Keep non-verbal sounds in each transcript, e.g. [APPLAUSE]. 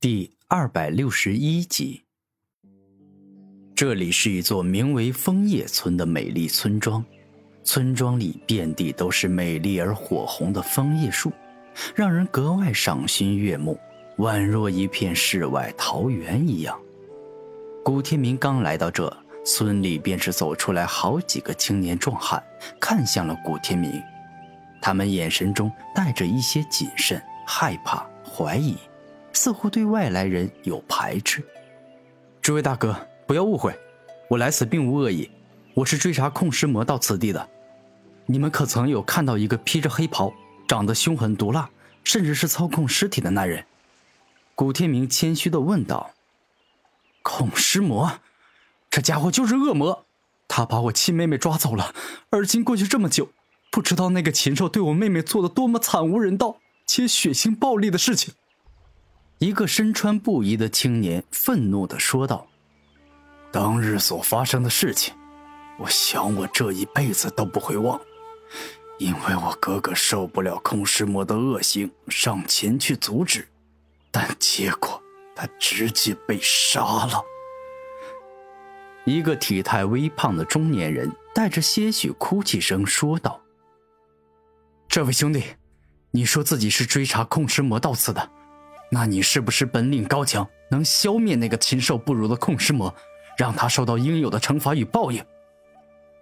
第二百六十一集。这里是一座名为枫叶村的美丽村庄，村庄里遍地都是美丽而火红的枫叶树，让人格外赏心悦目，宛若一片世外桃源一样。古天明刚来到这村里，便是走出来好几个青年壮汉，看向了古天明，他们眼神中带着一些谨慎、害怕、怀疑。似乎对外来人有排斥。这位大哥，不要误会，我来此并无恶意，我是追查控尸魔到此地的。你们可曾有看到一个披着黑袍、长得凶狠毒辣，甚至是操控尸体的男人？古天明谦虚的问道。控尸魔，这家伙就是恶魔，他把我亲妹妹抓走了，而今过去这么久，不知道那个禽兽对我妹妹做了多么惨无人道且血腥暴力的事情。一个身穿布衣的青年愤怒的说道：“当日所发生的事情，我想我这一辈子都不会忘。因为我哥哥受不了空尸魔的恶行，上前去阻止，但结果他直接被杀了。”一个体态微胖的中年人带着些许哭泣声说道：“这位兄弟，你说自己是追查空尸魔到此的。”那你是不是本领高强，能消灭那个禽兽不如的控尸魔，让他受到应有的惩罚与报应？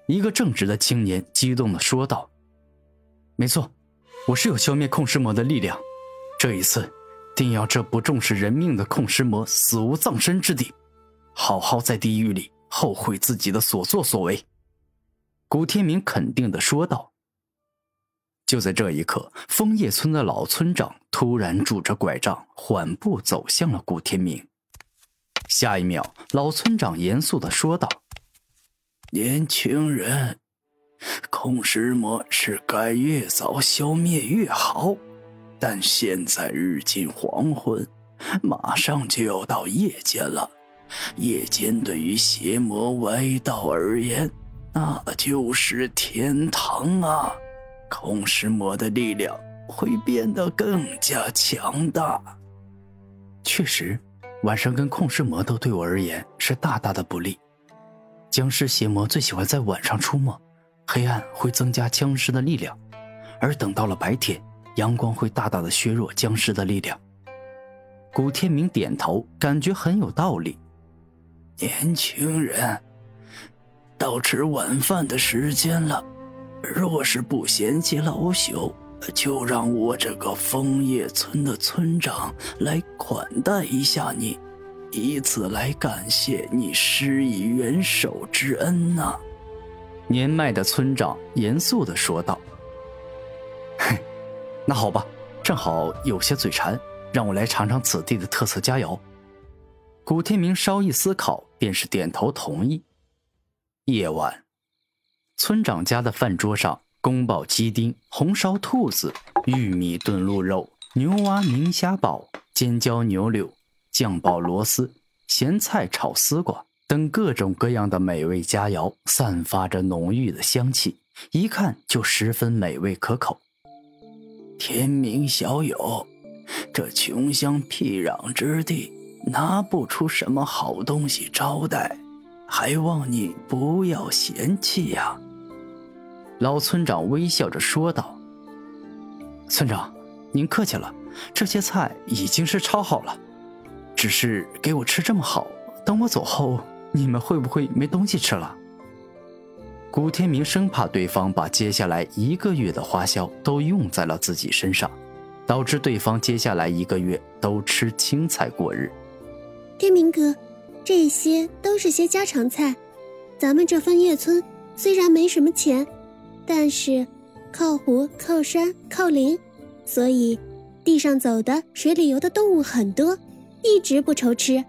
一个正直的青年激动的说道：“没错，我是有消灭控尸魔的力量。这一次，定要这不重视人命的控尸魔死无葬身之地，好好在地狱里后悔自己的所作所为。”古天明肯定的说道。就在这一刻，枫叶村的老村长突然拄着拐杖，缓步走向了顾天明。下一秒，老村长严肃的说道：“年轻人，控尸魔是该越早消灭越好，但现在日近黄昏，马上就要到夜间了。夜间对于邪魔歪道而言，那就是天堂啊！”控尸魔的力量会变得更加强大。确实，晚上跟控尸魔斗对我而言是大大的不利。僵尸邪魔最喜欢在晚上出没，黑暗会增加僵尸的力量，而等到了白天，阳光会大大的削弱僵尸的力量。古天明点头，感觉很有道理。年轻人，到吃晚饭的时间了。若是不嫌弃老朽，就让我这个枫叶村的村长来款待一下你，以此来感谢你施以援手之恩呐。年迈的村长严肃的说道：“嘿，[LAUGHS] 那好吧，正好有些嘴馋，让我来尝尝此地的特色佳肴。”古天明稍一思考，便是点头同意。夜晚。村长家的饭桌上，宫保鸡丁、红烧兔子、玉米炖鹿肉、牛蛙明虾煲、尖椒牛柳、酱爆螺丝、咸菜炒丝瓜等各种各样的美味佳肴，散发着浓郁的香气，一看就十分美味可口。天明小友，这穷乡僻壤之地，拿不出什么好东西招待，还望你不要嫌弃呀。老村长微笑着说道：“村长，您客气了，这些菜已经是超好了。只是给我吃这么好，等我走后，你们会不会没东西吃了？”古天明生怕对方把接下来一个月的花销都用在了自己身上，导致对方接下来一个月都吃青菜过日。天明哥，这些都是些家常菜。咱们这枫叶村虽然没什么钱。但是，靠湖、靠山、靠林，所以地上走的、水里游的动物很多，一直不愁吃。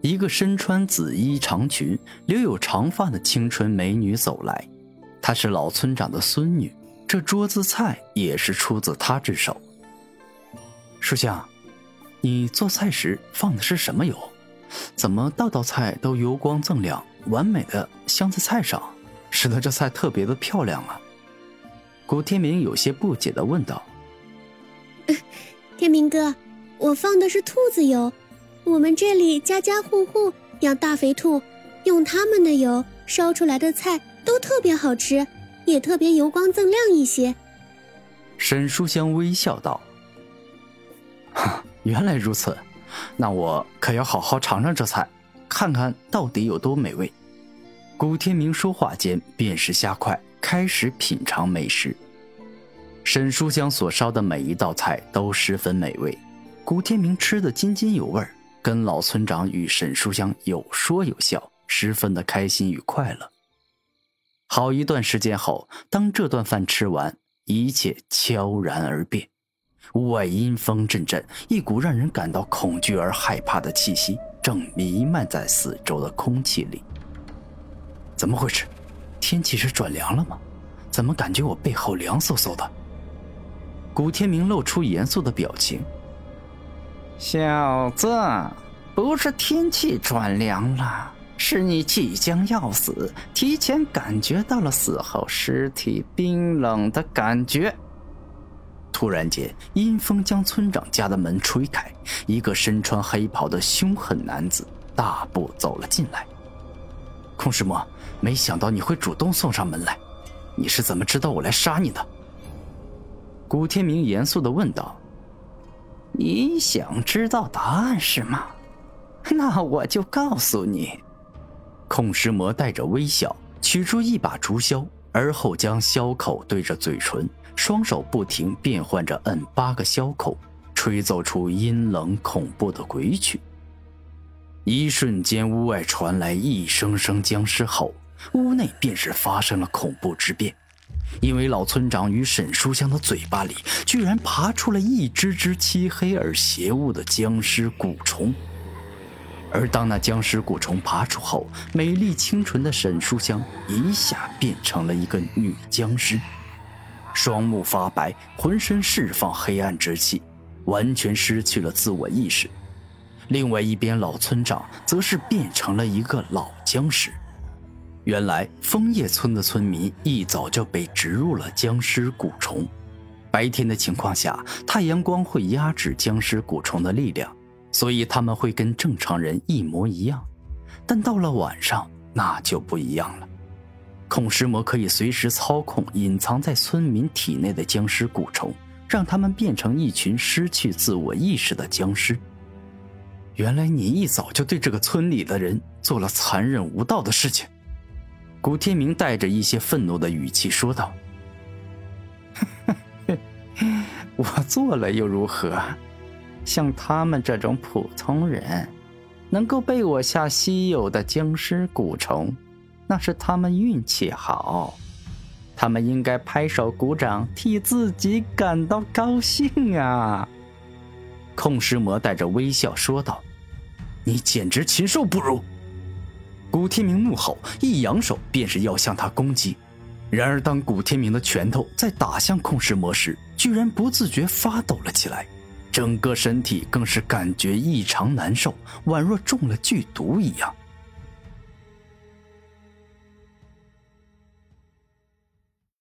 一个身穿紫衣长裙、留有长发的青春美女走来，她是老村长的孙女，这桌子菜也是出自她之手。书香，你做菜时放的是什么油？怎么道道菜都油光锃亮，完美的镶在菜上，使得这菜特别的漂亮啊！古天明有些不解的问道：“天明哥，我放的是兔子油，我们这里家家户户养大肥兔，用他们的油烧出来的菜都特别好吃，也特别油光锃亮一些。沈书香微笑道：“ [LAUGHS] 原来如此，那我可要好好尝尝这菜，看看到底有多美味。”古天明说话间便是虾筷，开始品尝美食。沈书香所烧的每一道菜都十分美味，古天明吃得津津有味，跟老村长与沈书香有说有笑，十分的开心与快乐。好一段时间后，当这顿饭吃完，一切悄然而变，屋外阴风阵阵，一股让人感到恐惧而害怕的气息正弥漫在四周的空气里。怎么回事？天气是转凉了吗？怎么感觉我背后凉飕飕的？古天明露出严肃的表情：“小子，不是天气转凉了，是你即将要死，提前感觉到了死后尸体冰冷的感觉。”突然间，阴风将村长家的门吹开，一个身穿黑袍的凶狠男子大步走了进来。空师魔，没想到你会主动送上门来，你是怎么知道我来杀你的？古天明严肃的问道：“你想知道答案是吗？[LAUGHS] 那我就告诉你。”控尸魔带着微笑，取出一把竹箫，而后将箫口对着嘴唇，双手不停变换着摁八个箫口，吹奏出阴冷恐怖的鬼曲。一瞬间，屋外传来一声声僵尸吼，屋内便是发生了恐怖之变。因为老村长与沈书香的嘴巴里居然爬出了一只只漆黑而邪恶的僵尸蛊虫，而当那僵尸蛊虫爬出后，美丽清纯的沈书香一下变成了一个女僵尸，双目发白，浑身释放黑暗之气，完全失去了自我意识。另外一边，老村长则是变成了一个老僵尸。原来枫叶村的村民一早就被植入了僵尸蛊虫。白天的情况下，太阳光会压制僵尸蛊虫的力量，所以他们会跟正常人一模一样。但到了晚上，那就不一样了。控尸魔可以随时操控隐藏在村民体内的僵尸蛊虫，让他们变成一群失去自我意识的僵尸。原来你一早就对这个村里的人做了残忍无道的事情。古天明带着一些愤怒的语气说道：“ [LAUGHS] 我做了又如何？像他们这种普通人，能够被我下稀有的僵尸蛊虫，那是他们运气好。他们应该拍手鼓掌，替自己感到高兴啊！”控尸魔带着微笑说道：“你简直禽兽不如！”古天明怒吼，一扬手便是要向他攻击。然而，当古天明的拳头在打向控尸魔时，居然不自觉发抖了起来，整个身体更是感觉异常难受，宛若中了剧毒一样。